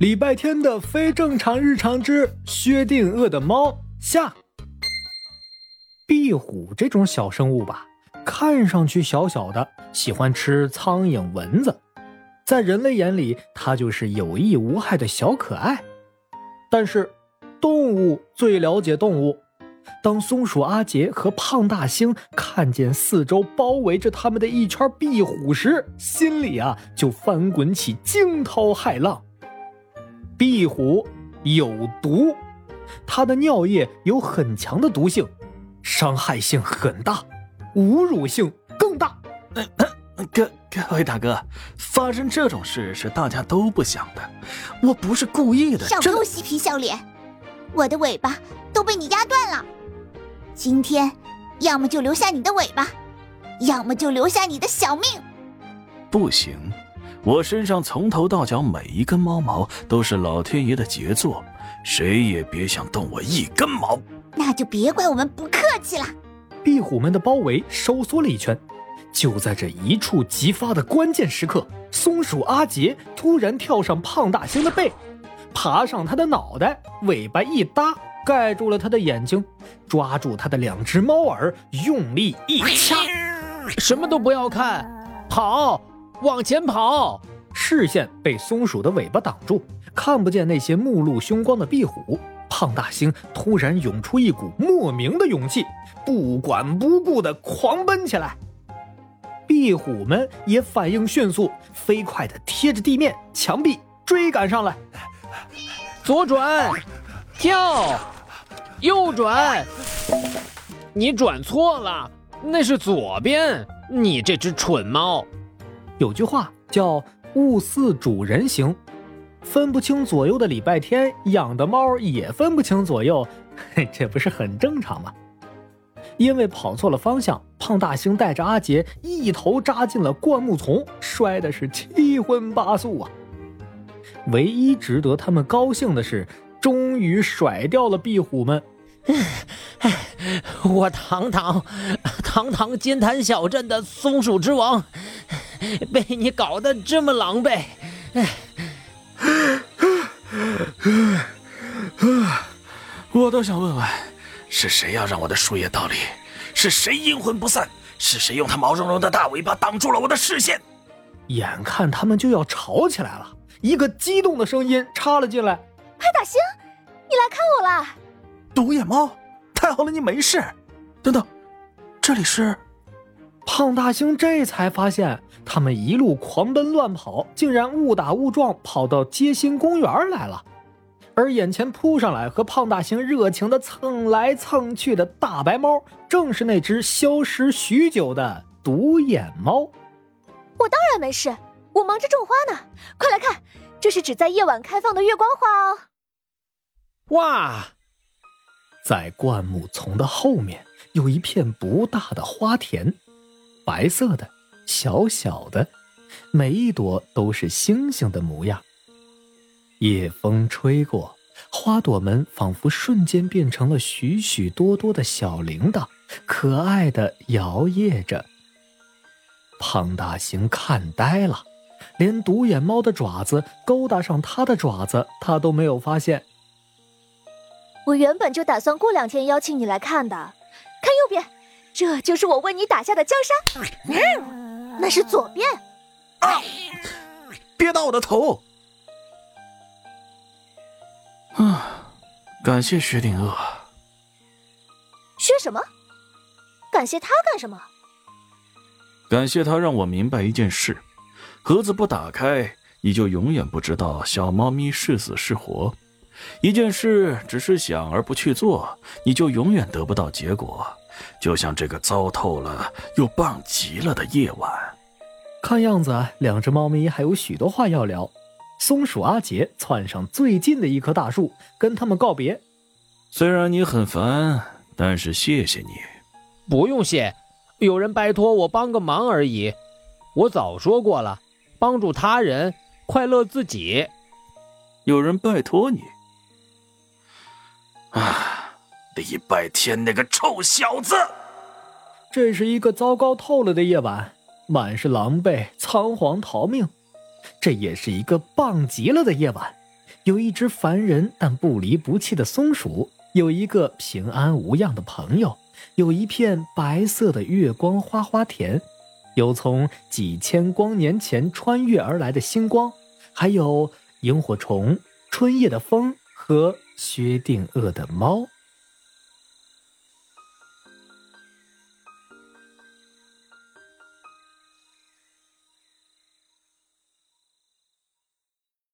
礼拜天的非正常日常之薛定谔的猫下。壁虎这种小生物吧，看上去小小的，喜欢吃苍蝇、蚊子，在人类眼里，它就是有益无害的小可爱。但是，动物最了解动物。当松鼠阿杰和胖大星看见四周包围着他们的一圈壁虎时，心里啊就翻滚起惊涛骇浪。壁虎有毒，它的尿液有很强的毒性，伤害性很大，侮辱性更大。各各位大哥，发生这种事是大家都不想的，我不是故意的。少给我嬉皮笑脸，我的尾巴都被你压断了。今天，要么就留下你的尾巴，要么就留下你的小命。不行，我身上从头到脚每一根猫毛都是老天爷的杰作，谁也别想动我一根毛。那就别怪我们不客气了。壁虎们的包围收缩了一圈，就在这一触即发的关键时刻，松鼠阿杰突然跳上胖大星的背，爬上他的脑袋，尾巴一搭。盖住了他的眼睛，抓住他的两只猫耳，用力一掐。什么都不要看，跑，往前跑！视线被松鼠的尾巴挡住，看不见那些目露凶光的壁虎。胖大星突然涌出一股莫名的勇气，不管不顾的狂奔起来。壁虎们也反应迅速，飞快的贴着地面、墙壁追赶上来。左转，跳。右转，你转错了，那是左边。你这只蠢猫，有句话叫“物似主人形”，分不清左右的礼拜天养的猫也分不清左右，这不是很正常吗？因为跑错了方向，胖大星带着阿杰一头扎进了灌木丛，摔的是七荤八素啊！唯一值得他们高兴的是，终于甩掉了壁虎们。我堂堂堂堂金坛小镇的松鼠之王，被你搞得这么狼狈。我倒想问问，是谁要让我的树叶倒立？是谁阴魂不散？是谁用他毛茸茸的大尾巴挡住了我的视线？眼看他们就要吵起来了，一个激动的声音插了进来：“派大星，你来看我了。”独眼猫，太好了，你没事。等等，这里是……胖大星这才发现，他们一路狂奔乱跑，竟然误打误撞跑到街心公园来了。而眼前扑上来和胖大星热情的蹭来蹭去的大白猫，正是那只消失许久的独眼猫。我当然没事，我忙着种花呢。快来看，这是只在夜晚开放的月光花哦。哇！在灌木丛的后面有一片不大的花田，白色的，小小的，每一朵都是星星的模样。夜风吹过，花朵们仿佛瞬间变成了许许多多的小铃铛，可爱的摇曳着。胖大星看呆了，连独眼猫的爪子勾搭上他的爪子，他都没有发现。我原本就打算过两天邀请你来看的，看右边，这就是我为你打下的江山。那是左边，啊！别打我的头！啊！感谢薛定谔。薛什么？感谢他干什么？感谢他让我明白一件事：盒子不打开，你就永远不知道小猫咪是死是活。一件事只是想而不去做，你就永远得不到结果。就像这个糟透了又棒极了的夜晚。看样子，两只猫咪还有许多话要聊。松鼠阿杰窜上最近的一棵大树，跟他们告别。虽然你很烦，但是谢谢你。不用谢，有人拜托我帮个忙而已。我早说过了，帮助他人，快乐自己。有人拜托你。啊！礼拜天那个臭小子！这是一个糟糕透了的夜晚，满是狼狈、仓皇逃命。这也是一个棒极了的夜晚，有一只烦人但不离不弃的松鼠，有一个平安无恙的朋友，有一片白色的月光花花田，有从几千光年前穿越而来的星光，还有萤火虫、春夜的风和薛定谔的猫。